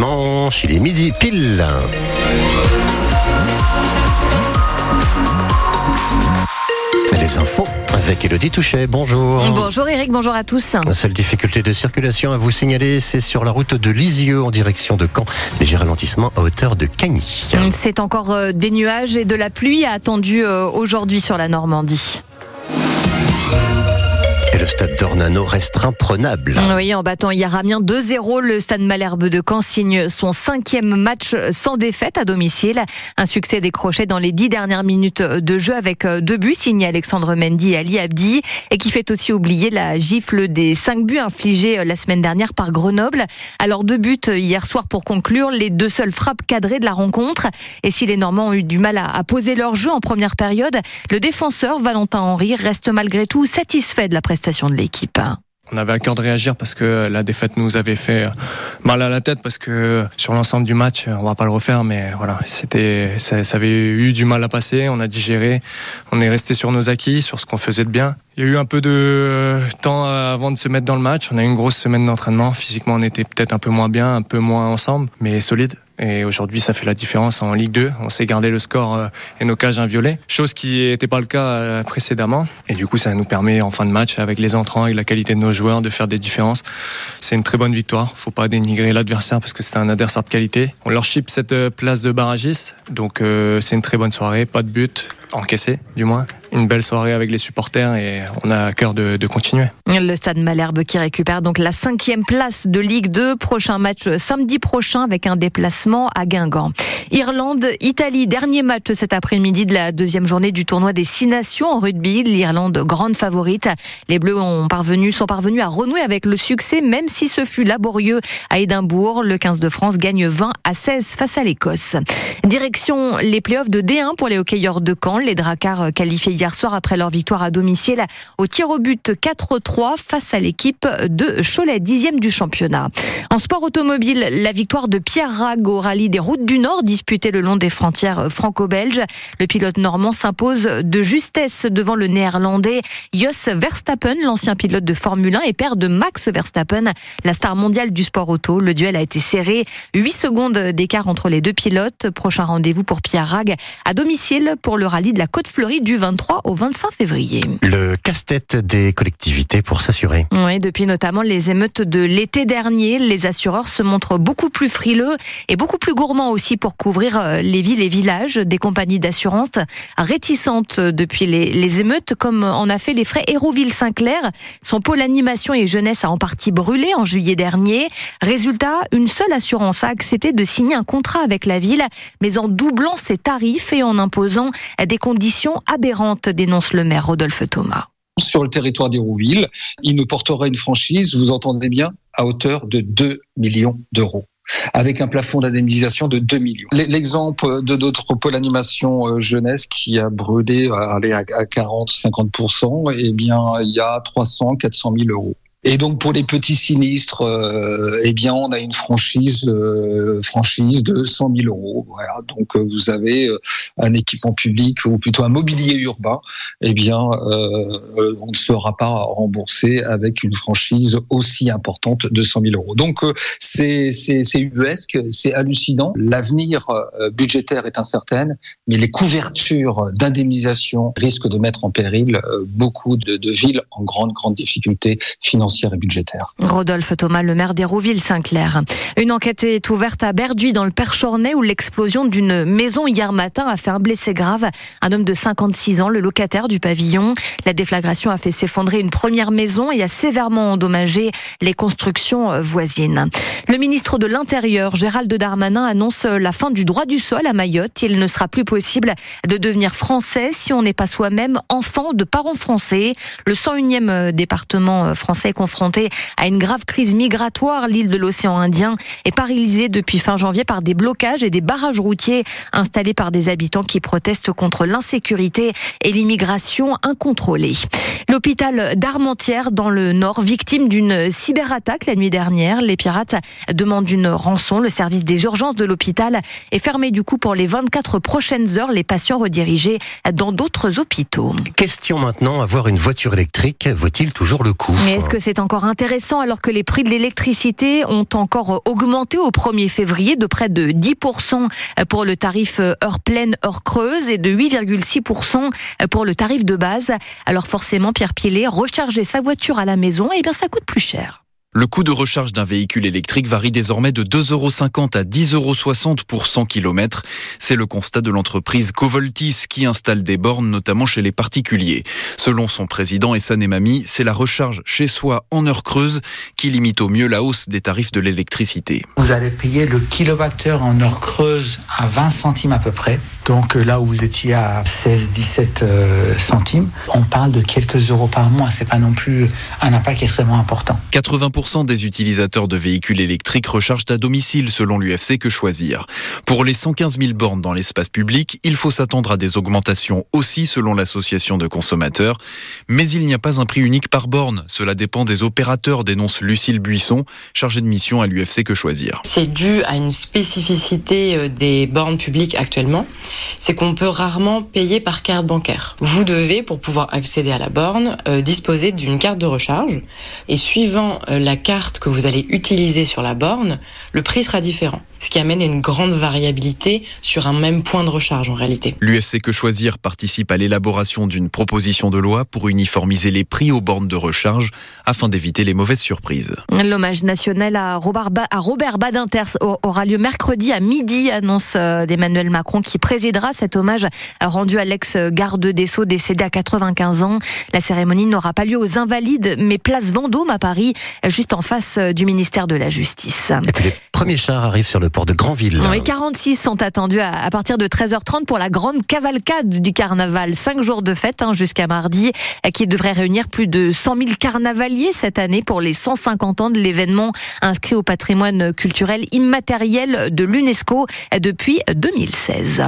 dimanche, il est midi pile. Les infos avec Elodie Touchet. Bonjour. Bonjour Eric, bonjour à tous. La seule difficulté de circulation à vous signaler, c'est sur la route de Lisieux en direction de Caen. Léger ralentissement à hauteur de Cagny. C'est encore euh, des nuages et de la pluie attendue euh, aujourd'hui sur la Normandie stade d'Ornano reste imprenable. Oui, en battant hier Amiens 2-0, le stade Malherbe de Caen signe son cinquième match sans défaite à domicile. Un succès décroché dans les dix dernières minutes de jeu avec deux buts signés Alexandre Mendy et Ali Abdi et qui fait aussi oublier la gifle des cinq buts infligés la semaine dernière par Grenoble. Alors deux buts hier soir pour conclure, les deux seules frappes cadrées de la rencontre. Et si les Normands ont eu du mal à poser leur jeu en première période, le défenseur Valentin Henry reste malgré tout satisfait de la prestation de l'équipe. On avait à cœur de réagir parce que la défaite nous avait fait mal à la tête parce que sur l'ensemble du match, on va pas le refaire, mais voilà, c'était, ça, avait eu du mal à passer. On a digéré, on est resté sur nos acquis, sur ce qu'on faisait de bien. Il y a eu un peu de temps avant de se mettre dans le match. On a eu une grosse semaine d'entraînement. Physiquement, on était peut-être un peu moins bien, un peu moins ensemble, mais solide. Et aujourd'hui, ça fait la différence en Ligue 2. On sait garder le score euh, et nos cages inviolées, chose qui n'était pas le cas euh, précédemment. Et du coup, ça nous permet en fin de match, avec les entrants, avec la qualité de nos joueurs, de faire des différences. C'est une très bonne victoire. Faut pas dénigrer l'adversaire parce que c'est un adversaire de qualité. On leur chip cette euh, place de barragiste, donc c'est une très bonne soirée. Pas de but, encaissé du moins. Une belle soirée avec les supporters et on a à cœur de, continuer. Le Stade Malherbe qui récupère donc la cinquième place de Ligue 2. Prochain match samedi prochain avec un déplacement à Guingamp. Irlande, Italie, dernier match cet après-midi de la deuxième journée du tournoi des Six Nations en rugby. L'Irlande, grande favorite. Les Bleus ont parvenu, sont parvenus à renouer avec le succès, même si ce fut laborieux à Édimbourg. Le 15 de France gagne 20 à 16 face à l'Écosse. Direction les playoffs de D1 pour les hockeyeurs de Caen. Les Dracars qualifiés hier soir après leur victoire à domicile au tir au but 4-3 face à l'équipe de Cholet, dixième du championnat. En sport automobile, la victoire de Pierre Rag au rallye des routes du Nord disputé le long des frontières franco-belges. Le pilote normand s'impose de justesse devant le néerlandais Jos Verstappen, l'ancien pilote de Formule 1 et père de Max Verstappen, la star mondiale du sport auto. Le duel a été serré, 8 secondes d'écart entre les deux pilotes. Prochain rendez-vous pour Pierre Rag à domicile pour le rallye de la Côte Fleurie du 23 au 25 février. Le casse-tête des collectivités pour s'assurer. Oui, depuis notamment les émeutes de l'été dernier, les assureurs se montrent beaucoup plus frileux et beaucoup plus gourmands aussi pour couvrir euh, les villes et villages. Des compagnies d'assurance réticentes depuis les, les, émeutes, comme en a fait les frais Hérouville-Saint-Clair. Son pôle animation et jeunesse a en partie brûlé en juillet dernier. Résultat, une seule assurance a accepté de signer un contrat avec la ville, mais en doublant ses tarifs et en imposant des conditions aberrantes, dénonce le maire Rodolphe Thomas sur le territoire d'Hérouville. Il nous portera une franchise, vous entendez bien, à hauteur de 2 millions d'euros avec un plafond d'indemnisation de 2 millions. L'exemple de notre pôle animation euh, jeunesse qui a brûlé à 40-50%, eh bien, il y a 300, 400 000 euros. Et donc pour les petits sinistres, euh, eh bien on a une franchise euh, franchise de 100 000 euros. Voilà. Donc euh, vous avez euh, un équipement public ou plutôt un mobilier urbain. Eh bien on ne sera pas remboursé avec une franchise aussi importante de 100 000 euros. Donc c'est c'est ubuesque, c'est hallucinant. L'avenir budgétaire est incertain, mais les couvertures d'indemnisation risquent de mettre en péril beaucoup de, de villes en grande grande difficulté financière Rodolphe Thomas, le maire d'Hérouville-Saint-Clair. Une enquête est ouverte à Berduy dans le Perchornay où l'explosion d'une maison hier matin a fait un blessé grave. Un homme de 56 ans, le locataire du pavillon. La déflagration a fait s'effondrer une première maison et a sévèrement endommagé les constructions voisines. Le ministre de l'Intérieur, Gérald Darmanin, annonce la fin du droit du sol à Mayotte. Il ne sera plus possible de devenir français si on n'est pas soi-même enfant de parents français. Le 101e département français confrontée à une grave crise migratoire. L'île de l'océan Indien est paralysée depuis fin janvier par des blocages et des barrages routiers installés par des habitants qui protestent contre l'insécurité et l'immigration incontrôlée. L'hôpital d'Armentières dans le Nord, victime d'une cyberattaque la nuit dernière. Les pirates demandent une rançon. Le service des urgences de l'hôpital est fermé du coup pour les 24 prochaines heures. Les patients redirigés dans d'autres hôpitaux. Question maintenant, avoir une voiture électrique vaut-il toujours le coup? Mais est-ce que c'est c'est encore intéressant alors que les prix de l'électricité ont encore augmenté au 1er février de près de 10% pour le tarif heure pleine, heure creuse et de 8,6% pour le tarif de base. Alors forcément, Pierre Pilet, recharger sa voiture à la maison, eh bien ça coûte plus cher. Le coût de recharge d'un véhicule électrique varie désormais de 2,50 euros à 10,60 euros pour 100 km. C'est le constat de l'entreprise Covoltis qui installe des bornes notamment chez les particuliers. Selon son président Essan Emami, c'est la recharge chez soi en heure creuse qui limite au mieux la hausse des tarifs de l'électricité. Vous allez payer le kilowattheure en heure creuse à 20 centimes à peu près. Donc euh, là où vous étiez à 16-17 euh, centimes, on parle de quelques euros par mois. C'est pas non plus un impact extrêmement important. 80% des utilisateurs de véhicules électriques rechargent à domicile selon l'UFC Que Choisir. Pour les 115 000 bornes dans l'espace public, il faut s'attendre à des augmentations aussi selon l'association de consommateurs. Mais il n'y a pas un prix unique par borne. Cela dépend des opérateurs, dénonce Lucille Buisson, chargée de mission à l'UFC Que Choisir. C'est dû à une spécificité euh, des bornes publiques actuellement c'est qu'on peut rarement payer par carte bancaire. Vous devez, pour pouvoir accéder à la borne, euh, disposer d'une carte de recharge. Et suivant euh, la carte que vous allez utiliser sur la borne, le prix sera différent ce qui amène une grande variabilité sur un même point de recharge en réalité. L'UFC Que Choisir participe à l'élaboration d'une proposition de loi pour uniformiser les prix aux bornes de recharge afin d'éviter les mauvaises surprises. L'hommage national à Robert, Badinter aura lieu mercredi à midi, annonce euh, d'Emmanuel Macron qui présidera cet hommage rendu à l'ex-garde des Sceaux décédé à 95 ans. La cérémonie n'aura pas lieu aux Invalides, mais place Vendôme à Paris, juste en face euh, du ministère de la Justice. Et puis les premiers chars arrivent sur le port de Granville. Oui, 46 sont attendus à, partir de 13h30 pour la grande cavalcade du carnaval. Cinq jours de fête hein, jusqu'à mardi, qui devrait réunir plus de 100 000 carnavaliers cette année pour les 150 ans de l'événement inscrit au patrimoine culturel immatériel de l'UNESCO depuis 2016.